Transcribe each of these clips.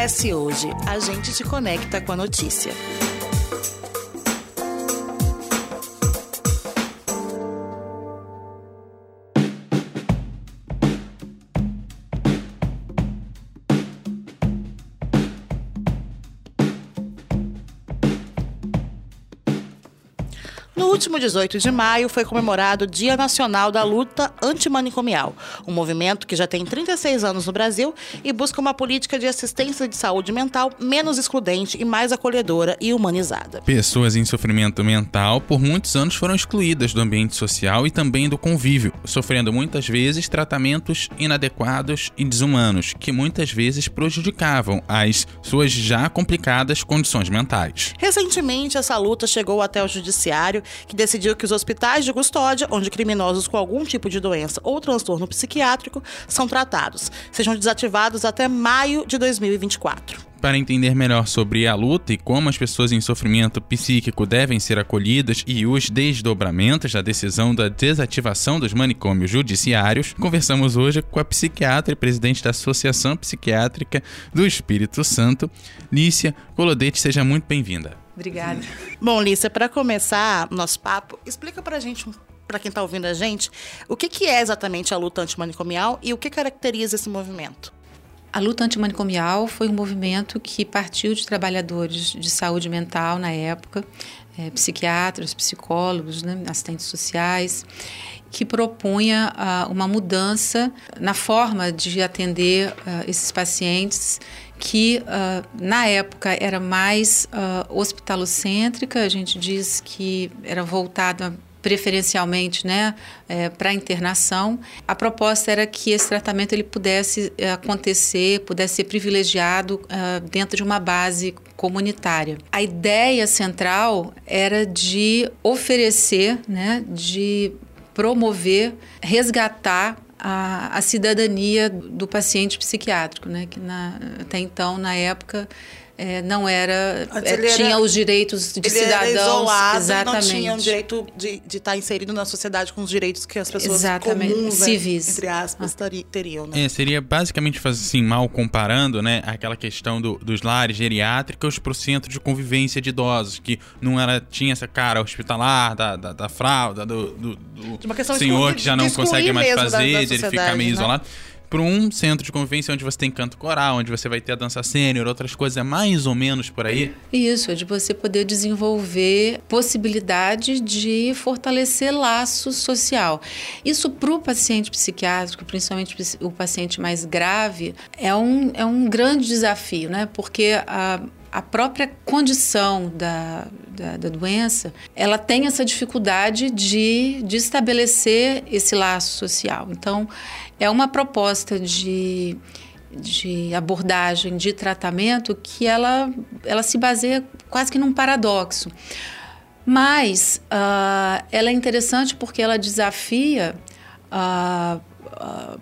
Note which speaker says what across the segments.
Speaker 1: CS Hoje, a gente te conecta com a notícia. Último 18 de maio foi comemorado o Dia Nacional da Luta Antimanicomial, um movimento que já tem 36 anos no Brasil e busca uma política de assistência de saúde mental menos excludente e mais acolhedora e humanizada.
Speaker 2: Pessoas em sofrimento mental por muitos anos foram excluídas do ambiente social e também do convívio, sofrendo muitas vezes tratamentos inadequados e desumanos, que muitas vezes prejudicavam as suas já complicadas condições mentais.
Speaker 1: Recentemente, essa luta chegou até o judiciário que decidiu que os hospitais de custódia, onde criminosos com algum tipo de doença ou transtorno psiquiátrico são tratados, sejam desativados até maio de 2024.
Speaker 2: Para entender melhor sobre a luta e como as pessoas em sofrimento psíquico devem ser acolhidas e os desdobramentos da decisão da desativação dos manicômios judiciários, conversamos hoje com a psiquiatra e presidente da Associação Psiquiátrica do Espírito Santo, Lícia Colodete. Seja muito bem-vinda.
Speaker 3: Obrigada.
Speaker 1: Bom, Lícia, para começar nosso papo, explica para a gente, para quem está ouvindo a gente, o que, que é exatamente a luta antimanicomial e o que caracteriza esse movimento.
Speaker 3: A luta antimanicomial foi um movimento que partiu de trabalhadores de saúde mental na época, é, psiquiatras, psicólogos, né, assistentes sociais, que propunha uh, uma mudança na forma de atender uh, esses pacientes que uh, na época era mais hospitalocêntrica, a gente diz que era voltada preferencialmente né, é, para internação. A proposta era que esse tratamento ele pudesse é, acontecer, pudesse ser privilegiado uh, dentro de uma base comunitária. A ideia central era de oferecer, né, de promover, resgatar a, a cidadania do paciente psiquiátrico, né, que na, até então, na época, é, não era, é, tinha era, os direitos de
Speaker 1: ele
Speaker 3: cidadãos.
Speaker 1: Era isolado
Speaker 3: exatamente.
Speaker 1: não tinha o direito de, de estar inserido na sociedade com os direitos que as pessoas
Speaker 3: exatamente.
Speaker 1: comuns,
Speaker 3: civis,
Speaker 1: né, entre aspas, ah. teriam. Né?
Speaker 2: É, seria basicamente assim, mal comparando, né, aquela questão do, dos lares geriátricos para o centro de convivência de idosos, que não era tinha essa cara hospitalar da, da, da fralda, do, do, do senhor que já não consegue mais fazer, da, da ele ficar meio né? isolado para um centro de convivência onde você tem canto coral, onde você vai ter a dança sênior, outras coisas, é mais ou menos por aí?
Speaker 3: Isso, é de você poder desenvolver possibilidade de fortalecer laço social. Isso para o paciente psiquiátrico, principalmente o paciente mais grave, é um, é um grande desafio, né? Porque a a própria condição da, da, da, doença, ela tem essa dificuldade de, de estabelecer esse laço social. Então, é uma proposta de, de abordagem, de tratamento, que ela, ela se baseia quase que num paradoxo. Mas uh, ela é interessante porque ela desafia uh, uh,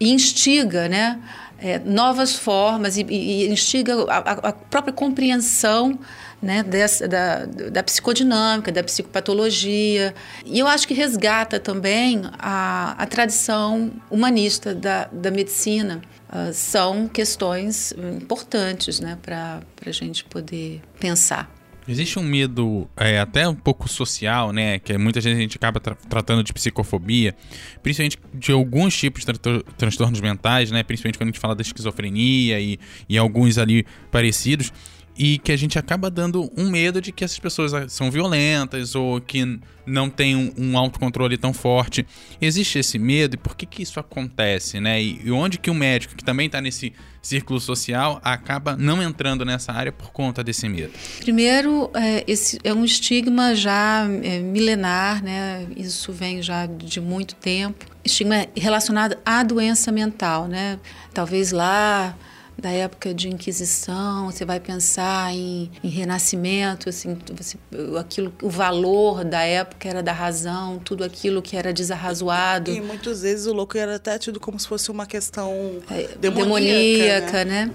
Speaker 3: e instiga, né? É, novas formas e, e instiga a, a, própria compreensão né, dessa, da, da psicodinâmica, da psicopatologia. E eu acho que resgata também a, a tradição humanista da, da medicina. Uh, são questões importantes né, para a gente poder pensar.
Speaker 2: Existe um medo é, até um pouco social, né? Que muita gente gente acaba tra tratando de psicofobia, principalmente de alguns tipos de tra transtornos mentais, né? Principalmente quando a gente fala da esquizofrenia e, e alguns ali parecidos e que a gente acaba dando um medo de que essas pessoas são violentas ou que não têm um, um autocontrole tão forte. Existe esse medo e por que, que isso acontece, né? E, e onde que o médico, que também está nesse círculo social, acaba não entrando nessa área por conta desse medo?
Speaker 3: Primeiro, é, esse é um estigma já é, milenar, né? Isso vem já de muito tempo. Estigma relacionado à doença mental, né? Talvez lá da época de Inquisição, você vai pensar em, em renascimento, assim, você, aquilo, o valor da época era da razão, tudo aquilo que era desarrazoado.
Speaker 1: E muitas vezes o louco era até tido como se fosse uma questão é,
Speaker 3: demoníaca, demoníaca né? né?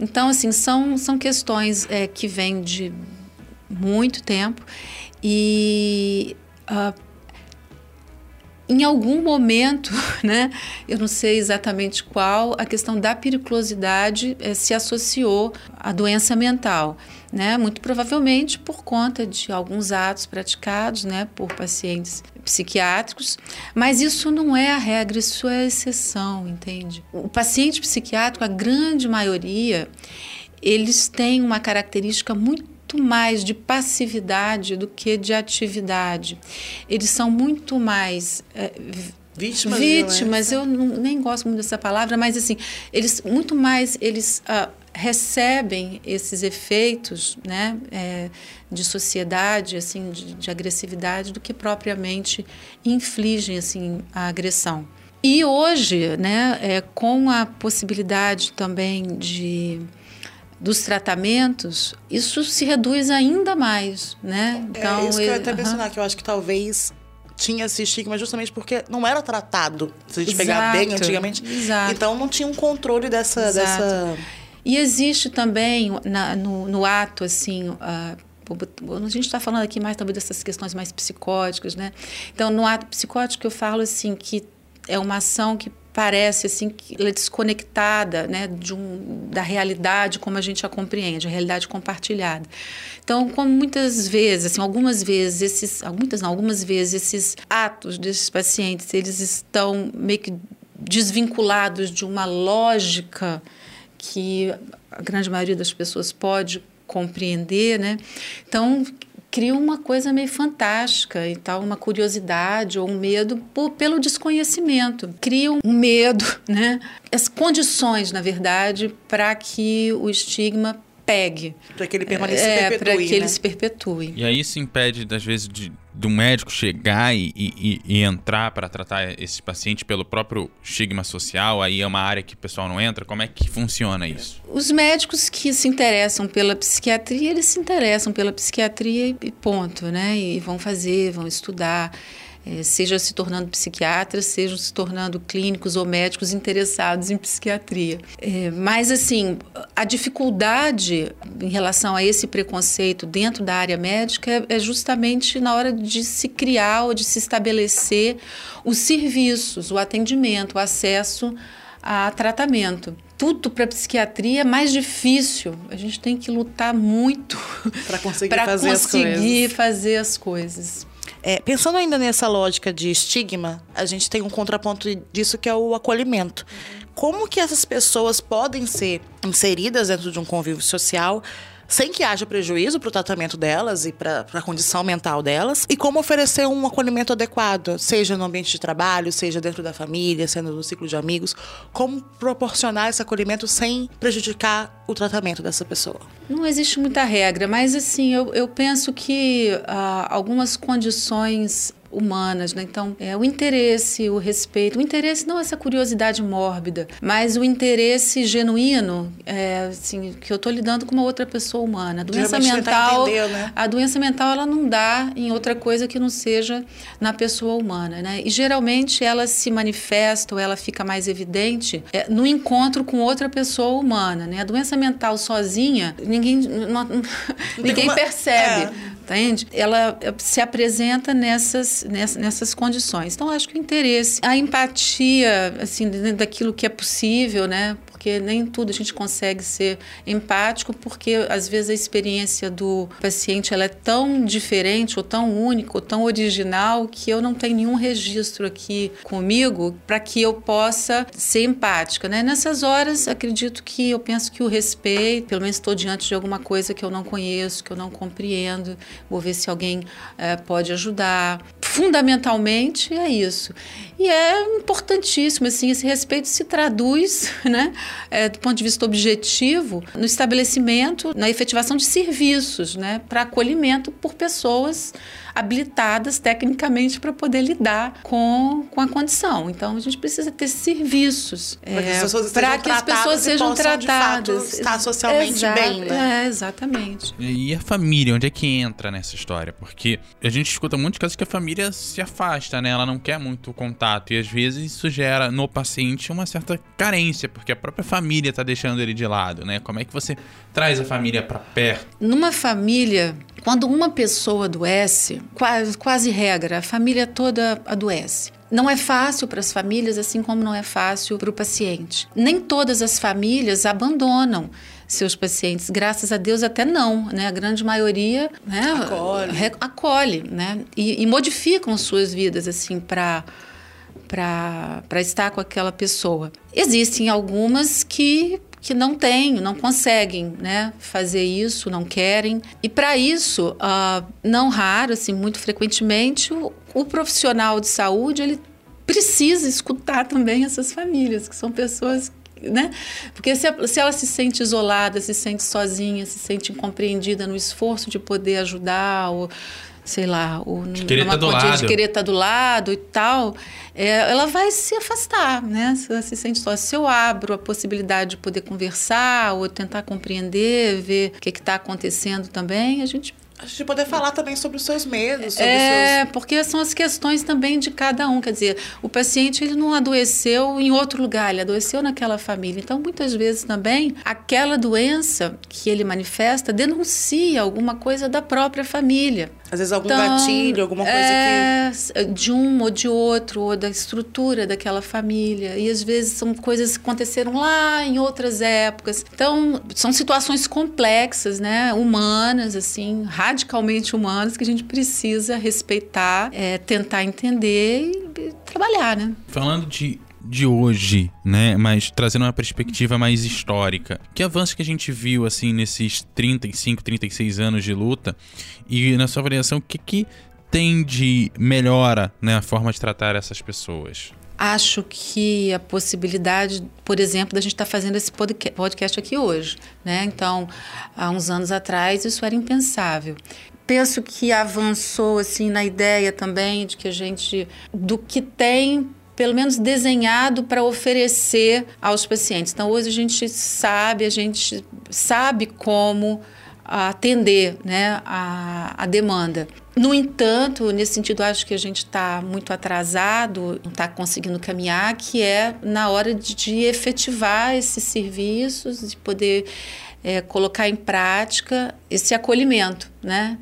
Speaker 3: Então, assim, são, são questões é, que vêm de muito tempo e uh, em algum momento, né, eu não sei exatamente qual, a questão da periculosidade eh, se associou à doença mental. Né, muito provavelmente por conta de alguns atos praticados né, por pacientes psiquiátricos, mas isso não é a regra, isso é a exceção, entende? O paciente psiquiátrico, a grande maioria, eles têm uma característica muito mais de passividade do que de atividade. Eles são muito mais é,
Speaker 1: vítimas.
Speaker 3: Vítimas, eu não, nem gosto muito dessa palavra, mas assim, eles muito mais eles uh, recebem esses efeitos, né, é, de sociedade, assim, de, de agressividade, do que propriamente infligem assim a agressão. E hoje, né, é, com a possibilidade também de dos tratamentos, isso se reduz ainda mais, né?
Speaker 1: Então, é isso que eu ia até uh mencionar, que eu acho que talvez tinha esse estigma justamente porque não era tratado, se a gente Exato. pegar bem antigamente. Exato. Então não tinha um controle dessa... dessa...
Speaker 3: E existe também na, no, no ato, assim... Uh, a gente está falando aqui mais talvez dessas questões mais psicóticas, né? Então, no ato psicótico eu falo assim que é uma ação que parece assim que ela é desconectada né, de um, da realidade como a gente a compreende, a realidade compartilhada. Então, como muitas vezes, assim, algumas vezes esses, muitas não, algumas vezes esses atos desses pacientes, eles estão meio que desvinculados de uma lógica que a grande maioria das pessoas pode compreender, né? Então, cria uma coisa meio fantástica e tal, uma curiosidade ou um medo por, pelo desconhecimento. Cria um medo, né? As condições, na verdade, para que o estigma pegue.
Speaker 1: Para que ele permaneça é, perpetue,
Speaker 3: Para que
Speaker 1: né?
Speaker 3: ele se perpetue.
Speaker 2: E aí isso impede, às vezes, de, do médico chegar e, e, e entrar para tratar esses pacientes pelo próprio estigma social? Aí é uma área que o pessoal não entra? Como é que funciona isso?
Speaker 3: Os médicos que se interessam pela psiquiatria, eles se interessam pela psiquiatria e ponto, né? E vão fazer, vão estudar é, seja se tornando psiquiatras, sejam se tornando clínicos ou médicos interessados em psiquiatria. É, mas, assim, a dificuldade em relação a esse preconceito dentro da área médica é, é justamente na hora de se criar ou de se estabelecer os serviços, o atendimento, o acesso a tratamento. Tudo para psiquiatria é mais difícil. A gente tem que lutar muito
Speaker 1: para conseguir, fazer,
Speaker 3: conseguir
Speaker 1: as
Speaker 3: fazer as coisas.
Speaker 1: É, pensando ainda nessa lógica de estigma, a gente tem um contraponto disso que é o acolhimento. Como que essas pessoas podem ser inseridas dentro de um convívio social sem que haja prejuízo para o tratamento delas e para a condição mental delas, e como oferecer um acolhimento adequado, seja no ambiente de trabalho, seja dentro da família, sendo no ciclo de amigos, como proporcionar esse acolhimento sem prejudicar o tratamento dessa pessoa.
Speaker 3: Não existe muita regra, mas assim, eu, eu penso que ah, algumas condições humanas, né? Então, é, o interesse, o respeito, o interesse não essa curiosidade mórbida, mas o interesse genuíno, é, assim, que eu estou lidando com uma outra pessoa humana. A doença mental, entender, né? a doença mental ela não dá em outra coisa que não seja na pessoa humana, né? E geralmente ela se manifesta ou ela fica mais evidente é, no encontro com outra pessoa humana, né? A doença mental sozinha, ninguém, não, ninguém percebe. É entende? Ela se apresenta nessas, nessas condições. Então, acho que o interesse, a empatia, assim, daquilo que é possível, né? Porque nem tudo a gente consegue ser empático, porque às vezes a experiência do paciente ela é tão diferente, ou tão única, ou tão original, que eu não tenho nenhum registro aqui comigo para que eu possa ser empática. Né? Nessas horas, acredito que eu penso que o respeito, pelo menos estou diante de alguma coisa que eu não conheço, que eu não compreendo, vou ver se alguém é, pode ajudar. Fundamentalmente é isso. E é importantíssimo, assim, esse respeito se traduz, né, é, do ponto de vista objetivo, no estabelecimento, na efetivação de serviços, né, para acolhimento por pessoas habilitadas tecnicamente para poder lidar com, com a condição. Então, a gente precisa ter serviços
Speaker 1: para que, é, que as pessoas sejam tratadas. estar socialmente Exato, bem,
Speaker 3: né? É, exatamente.
Speaker 2: E a família, onde é que entra nessa história? Porque a gente escuta muitos casos que a família se afasta, né? Ela não quer muito contato e às vezes isso gera no paciente uma certa carência, porque a própria família está deixando ele de lado, né? Como é que você traz a família para perto?
Speaker 3: Numa família, quando uma pessoa adoece, quase, quase regra, a família toda adoece. Não é fácil para as famílias, assim como não é fácil para o paciente. Nem todas as famílias abandonam seus pacientes, graças a Deus até não, né? A grande maioria né,
Speaker 1: acolhe,
Speaker 3: acolhe né? E, e modificam suas vidas assim para para estar com aquela pessoa. Existem algumas que que não têm, não conseguem né, fazer isso, não querem. E para isso, uh, não raro, assim, muito frequentemente, o, o profissional de saúde ele precisa escutar também essas famílias, que são pessoas né? Porque se, se, ela se sente isolada, se sente sozinha, se sente incompreendida no esforço de poder ajudar, ou sei lá, ou
Speaker 2: de querer estar tá do lado.
Speaker 3: de querer estar tá do lado e tal, é, ela vai se afastar, né? Se ela se sente só. Se eu abro a possibilidade de poder conversar ou tentar compreender, ver o que está acontecendo também, a gente
Speaker 1: a gente poder falar também sobre os seus medos. Sobre
Speaker 3: é,
Speaker 1: seus...
Speaker 3: porque são as questões também de cada um. Quer dizer, o paciente ele não adoeceu em outro lugar, ele adoeceu naquela família. Então, muitas vezes também, aquela doença que ele manifesta denuncia alguma coisa da própria família.
Speaker 1: Às vezes algum então, gatilho, alguma coisa
Speaker 3: é, que... De um ou de outro, ou da estrutura daquela família. E às vezes são coisas que aconteceram lá em outras épocas. Então, são situações complexas, né? Humanas, assim, radicalmente humanas, que a gente precisa respeitar, é, tentar entender e, e trabalhar, né?
Speaker 2: Falando de de hoje, né? Mas trazendo uma perspectiva mais histórica. Que avanço que a gente viu, assim, nesses 35, 36 anos de luta? E na sua avaliação, o que, que tem de melhora, né? A forma de tratar essas pessoas?
Speaker 3: Acho que a possibilidade, por exemplo, da gente estar tá fazendo esse podcast aqui hoje, né? Então, há uns anos atrás isso era impensável penso que avançou assim na ideia também de que a gente do que tem pelo menos desenhado para oferecer aos pacientes. Então, hoje a gente sabe, a gente sabe como atender né, a, a demanda. No entanto, nesse sentido, acho que a gente está muito atrasado, não está conseguindo caminhar, que é na hora de, de efetivar esses serviços, de poder é, colocar em prática esse acolhimento, né?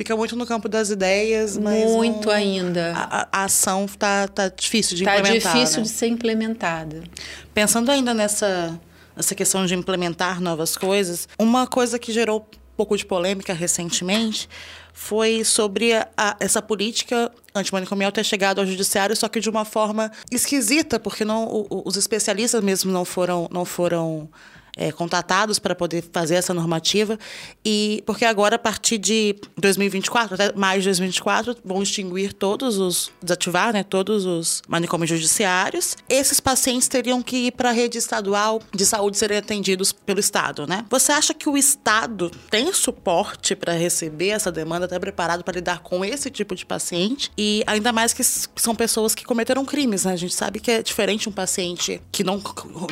Speaker 1: Fica muito no campo das ideias, mas.
Speaker 3: Muito não, ainda.
Speaker 1: A, a, ação tá, tá difícil de tá implementar.
Speaker 3: Está difícil
Speaker 1: né?
Speaker 3: de ser implementada.
Speaker 1: Pensando ainda nessa, nessa questão de implementar novas coisas, uma coisa que gerou um pouco de polêmica recentemente foi sobre a, a, essa política antimanicomial ter chegado ao judiciário, só que de uma forma esquisita, porque não, o, os especialistas mesmo não foram, não foram é, contatados para poder fazer essa normativa. E porque agora, a partir de 2024, até mais de 2024, vão extinguir todos os, desativar né, todos os manicômios judiciários. Esses pacientes teriam que ir para a rede estadual de saúde serem atendidos pelo Estado, né? Você acha que o Estado tem suporte para receber essa demanda, está preparado para lidar com esse tipo de paciente? E ainda mais que são pessoas que cometeram crimes, né? A gente sabe que é diferente um paciente que não,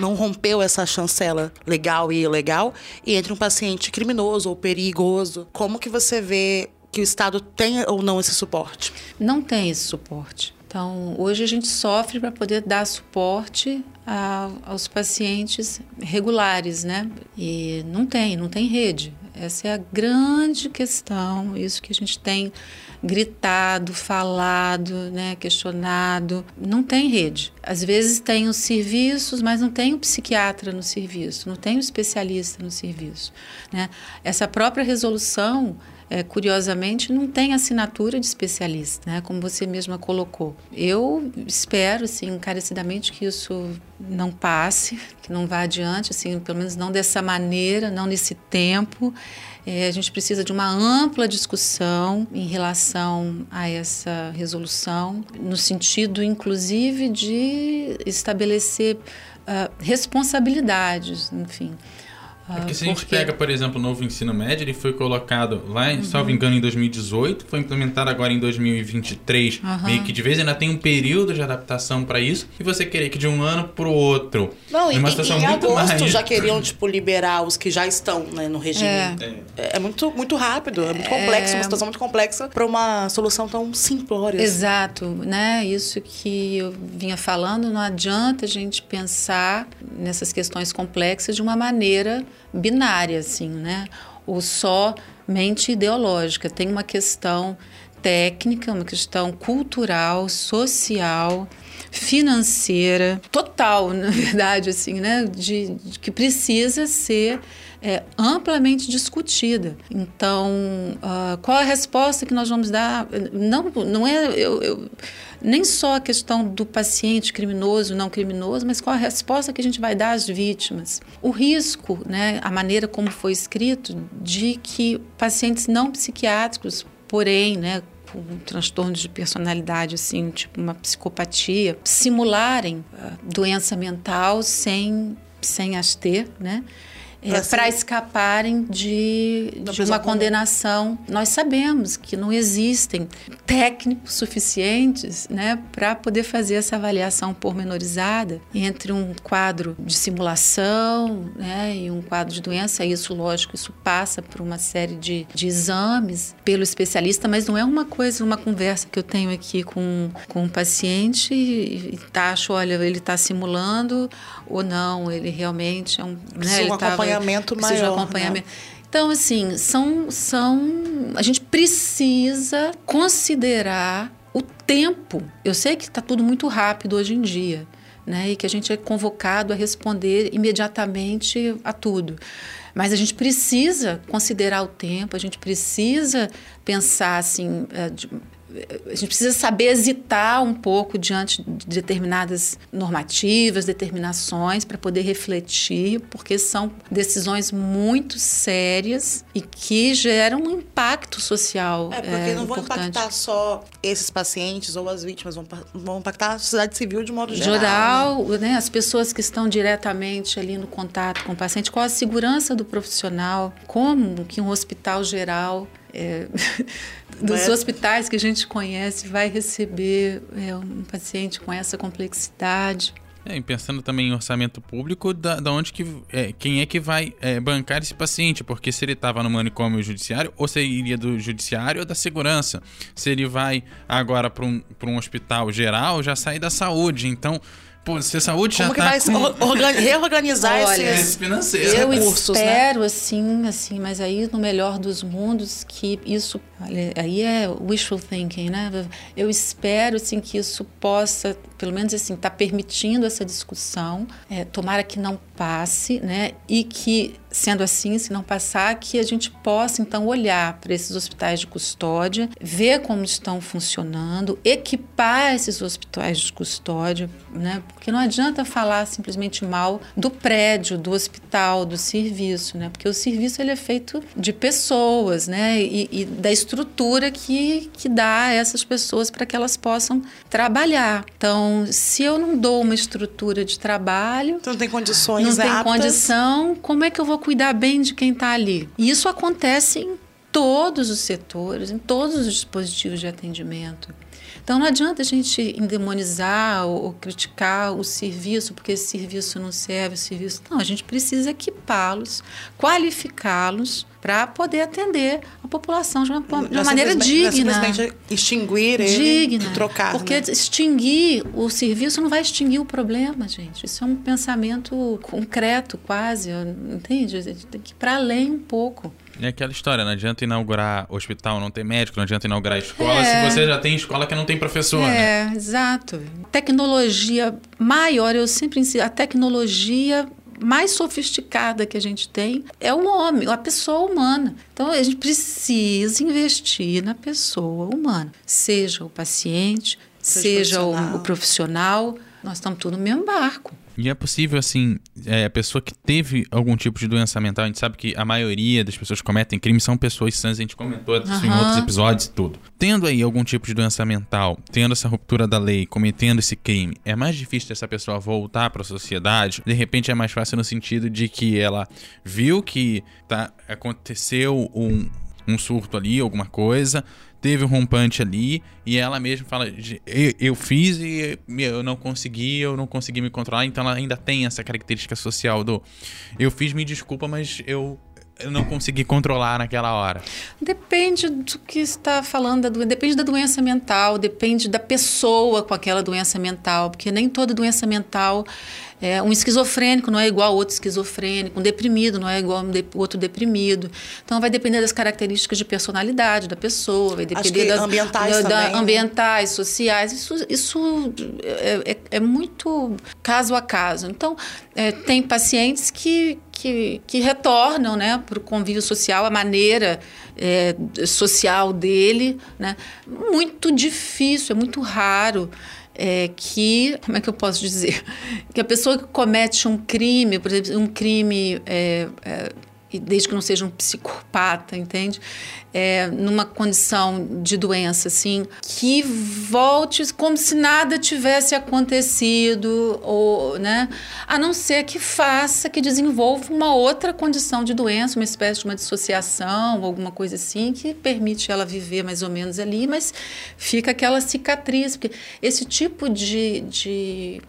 Speaker 1: não rompeu essa chancela legal e ilegal e entre um paciente criminoso ou perigoso. Como que você vê que o Estado tem ou não esse suporte?
Speaker 3: Não tem esse suporte. Então, hoje a gente sofre para poder dar suporte a, aos pacientes regulares, né? E não tem, não tem rede. Essa é a grande questão, isso que a gente tem gritado, falado, né, questionado. Não tem rede. Às vezes tem os serviços, mas não tem o psiquiatra no serviço, não tem o especialista no serviço. Né? Essa própria resolução é, curiosamente, não tem assinatura de especialista, né? como você mesma colocou. Eu espero, assim, encarecidamente que isso não passe, que não vá adiante, assim, pelo menos não dessa maneira, não nesse tempo. É, a gente precisa de uma ampla discussão em relação a essa resolução, no sentido, inclusive, de estabelecer uh, responsabilidades, enfim.
Speaker 2: É porque se a gente pega, por exemplo, o novo ensino médio, ele foi colocado lá, uhum. salvo engano, em 2018, foi implementado agora em 2023. Uhum. Meio que de vez ainda tem um período de adaptação para isso, e você querer que de um ano para o outro.
Speaker 1: Não, é uma situação em muito agosto mais... já queriam, tipo, liberar os que já estão né, no regime. É. é. é muito, muito rápido, é muito complexo, uma é. situação muito complexa para uma solução tão simplória.
Speaker 3: Exato, né? Isso que eu vinha falando, não adianta a gente pensar nessas questões complexas de uma maneira binária, assim, né? ou somente ideológica. Tem uma questão técnica, uma questão cultural, social, financeira, total, na verdade, assim, né? De, de que precisa ser é, amplamente discutida. Então, uh, qual a resposta que nós vamos dar? Não, não é eu, eu, nem só a questão do paciente criminoso, não criminoso, mas qual a resposta que a gente vai dar às vítimas. O risco, né, a maneira como foi escrito, de que pacientes não psiquiátricos, porém, né, com transtornos de personalidade, assim, tipo uma psicopatia, simularem uh, doença mental sem, sem as ter, né? É, para escaparem de, de uma condenação. Nós sabemos que não existem técnicos suficientes né, para poder fazer essa avaliação pormenorizada entre um quadro de simulação né, e um quadro de doença. Isso, lógico, isso passa por uma série de, de exames pelo especialista, mas não é uma coisa, uma conversa que eu tenho aqui com, com um paciente e, e acho, olha, ele está simulando ou não, ele realmente é um.
Speaker 1: Né, ele acompanhamento maior. De acompanhamento. Né?
Speaker 3: Então, assim, são, são. A gente precisa considerar o tempo. Eu sei que está tudo muito rápido hoje em dia, né? E que a gente é convocado a responder imediatamente a tudo. Mas a gente precisa considerar o tempo, a gente precisa pensar assim. A gente precisa saber hesitar um pouco diante de determinadas normativas, determinações, para poder refletir, porque são decisões muito sérias e que geram um impacto social.
Speaker 1: É, porque é, não vão importante. impactar só esses pacientes ou as vítimas, vão, vão impactar a sociedade civil de modo geral. Geral,
Speaker 3: né? né? as pessoas que estão diretamente ali no contato com o paciente, qual a segurança do profissional, como que um hospital geral é, dos é? hospitais que a gente conhece vai receber é, um paciente com essa complexidade.
Speaker 2: É, e pensando também em orçamento público, da, da onde que é, quem é que vai é, bancar esse paciente? Porque se ele estava no manicômio judiciário, ou se iria do judiciário ou da segurança. Se ele vai agora para um, um hospital geral, já sai da saúde. Então, Pô, se a saúde
Speaker 1: Como
Speaker 2: já
Speaker 1: que
Speaker 2: tá
Speaker 1: vai com... reorganizar Olha, esses
Speaker 3: financeiros, eu recursos, né? espero, né? assim, assim, mas aí no melhor dos mundos que isso, aí é wishful thinking, né? Eu espero, assim, que isso possa, pelo menos assim, tá permitindo essa discussão, é, tomara que não passe, né? E que sendo assim, se não passar, que a gente possa então olhar para esses hospitais de custódia, ver como estão funcionando, equipar esses hospitais de custódia, né? Porque não adianta falar simplesmente mal do prédio, do hospital, do serviço, né? Porque o serviço ele é feito de pessoas, né? E, e da estrutura que, que dá a essas pessoas para que elas possam trabalhar. Então, se eu não dou uma estrutura de trabalho,
Speaker 1: então não tem condições,
Speaker 3: não tem condição, como é que eu vou cuidar bem de quem está ali. E isso acontece em todos os setores, em todos os dispositivos de atendimento. Então não adianta a gente endemonizar ou, ou criticar o serviço, porque esse serviço não serve, o serviço. Não, a gente precisa equipá-los, qualificá-los para poder atender a população de uma, de uma maneira digna.
Speaker 1: Extinguir ele digna, trocar.
Speaker 3: Porque
Speaker 1: né?
Speaker 3: extinguir o serviço não vai extinguir o problema, gente. Isso é um pensamento concreto, quase, entende? Tem que ir para além um pouco.
Speaker 2: É aquela história, não adianta inaugurar hospital, não ter médico, não adianta inaugurar escola, é. se você já tem escola que não tem professor,
Speaker 3: é,
Speaker 2: né?
Speaker 3: É, exato. Tecnologia maior, eu sempre ensino, a tecnologia mais sofisticada que a gente tem é o homem, a pessoa humana. Então a gente precisa investir na pessoa humana, seja o paciente, seja, seja o, o profissional. Nós estamos tudo no mesmo barco.
Speaker 2: E é possível, assim, é, a pessoa que teve algum tipo de doença mental, a gente sabe que a maioria das pessoas que cometem crime são pessoas sãs, a gente comentou isso em outros episódios e tudo. Tendo aí algum tipo de doença mental, tendo essa ruptura da lei, cometendo esse crime, é mais difícil dessa pessoa voltar para a sociedade? De repente é mais fácil no sentido de que ela viu que tá, aconteceu um, um surto ali, alguma coisa, teve um rompante ali e ela mesma fala: eu, eu, fiz e eu não consegui, eu não consegui me controlar. Então ela ainda tem essa característica social do eu fiz, me desculpa, mas eu eu não consegui controlar naquela hora?
Speaker 3: Depende do que está falando, depende da doença mental, depende da pessoa com aquela doença mental, porque nem toda doença mental É, um esquizofrênico não é igual a outro esquizofrênico, um deprimido não é igual a um de, outro deprimido. Então vai depender das características de personalidade da pessoa, vai depender das
Speaker 1: ambientais,
Speaker 3: da,
Speaker 1: também,
Speaker 3: da, ambientais, sociais. Isso, isso é, é, é, muito caso a caso. Então é, tem pacientes que, que, que retornam né, para o convívio social, a maneira é, social dele. Né? Muito difícil, é muito raro. É, que, como é que eu posso dizer? Que a pessoa que comete um crime, por exemplo, um crime é, é, e desde que não seja um psicopata, entende? É, numa condição de doença, assim, que volte como se nada tivesse acontecido, ou, né? A não ser que faça, que desenvolva uma outra condição de doença, uma espécie de uma dissociação, alguma coisa assim, que permite ela viver mais ou menos ali, mas fica aquela cicatriz, porque esse tipo de, de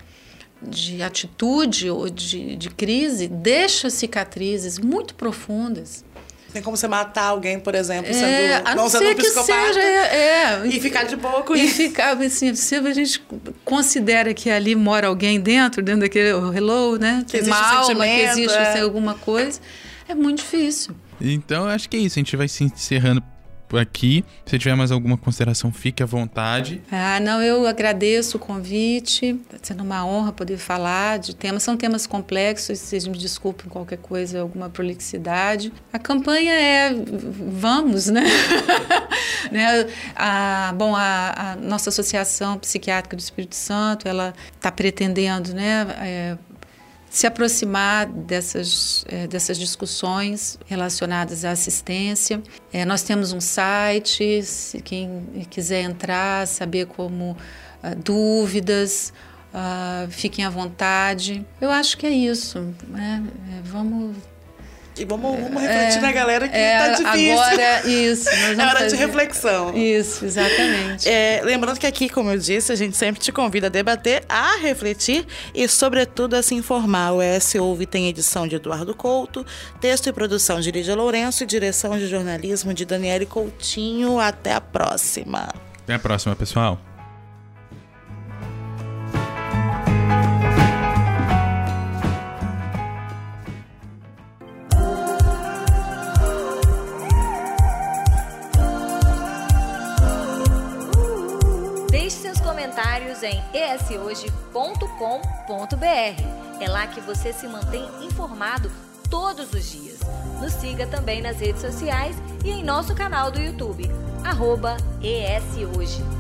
Speaker 3: de atitude ou de, de crise deixa cicatrizes muito profundas.
Speaker 1: Tem como você matar alguém, por exemplo,
Speaker 3: sendo, é, a não, não ser um que seja, é,
Speaker 1: é, e ficar de boa com
Speaker 3: e
Speaker 1: isso.
Speaker 3: E ficar, assim, se a gente considera que ali mora alguém dentro, dentro daquele hello, né?
Speaker 1: Que existe
Speaker 3: uma
Speaker 1: alma,
Speaker 3: que existe
Speaker 1: é.
Speaker 3: assim, alguma coisa, é muito difícil.
Speaker 2: Então, acho que é isso. A gente vai se encerrando aqui. Se tiver mais alguma consideração, fique à vontade.
Speaker 3: Ah, não, eu agradeço o convite. Está sendo uma honra poder falar de temas. São temas complexos, vocês me desculpem qualquer coisa, alguma prolixidade. A campanha é vamos, né? né? A, bom, a, a, nossa Associação Psiquiátrica do Espírito Santo, ela está pretendendo, né? É, se aproximar dessas, é, dessas discussões relacionadas à assistência. É, nós temos um site, se quem quiser entrar, saber como uh, dúvidas, uh, fiquem à vontade. Eu acho que é isso. Né? É, vamos
Speaker 1: e vamos, vamos refletir é, na galera que
Speaker 3: é,
Speaker 1: tá difícil.
Speaker 3: Agora, isso.
Speaker 1: é hora fazer. de reflexão.
Speaker 3: Isso, exatamente.
Speaker 1: É, lembrando que aqui, como eu disse, a gente sempre te convida a debater, a refletir e, sobretudo, a se informar. O ES Ouve tem edição de Eduardo Couto, texto e produção de Lídia Lourenço e direção de jornalismo de Daniele Coutinho. Até a próxima.
Speaker 2: Até a próxima, pessoal.
Speaker 4: Em eshoje.com.br. É lá que você se mantém informado todos os dias. Nos siga também nas redes sociais e em nosso canal do YouTube, arroba ESHoje.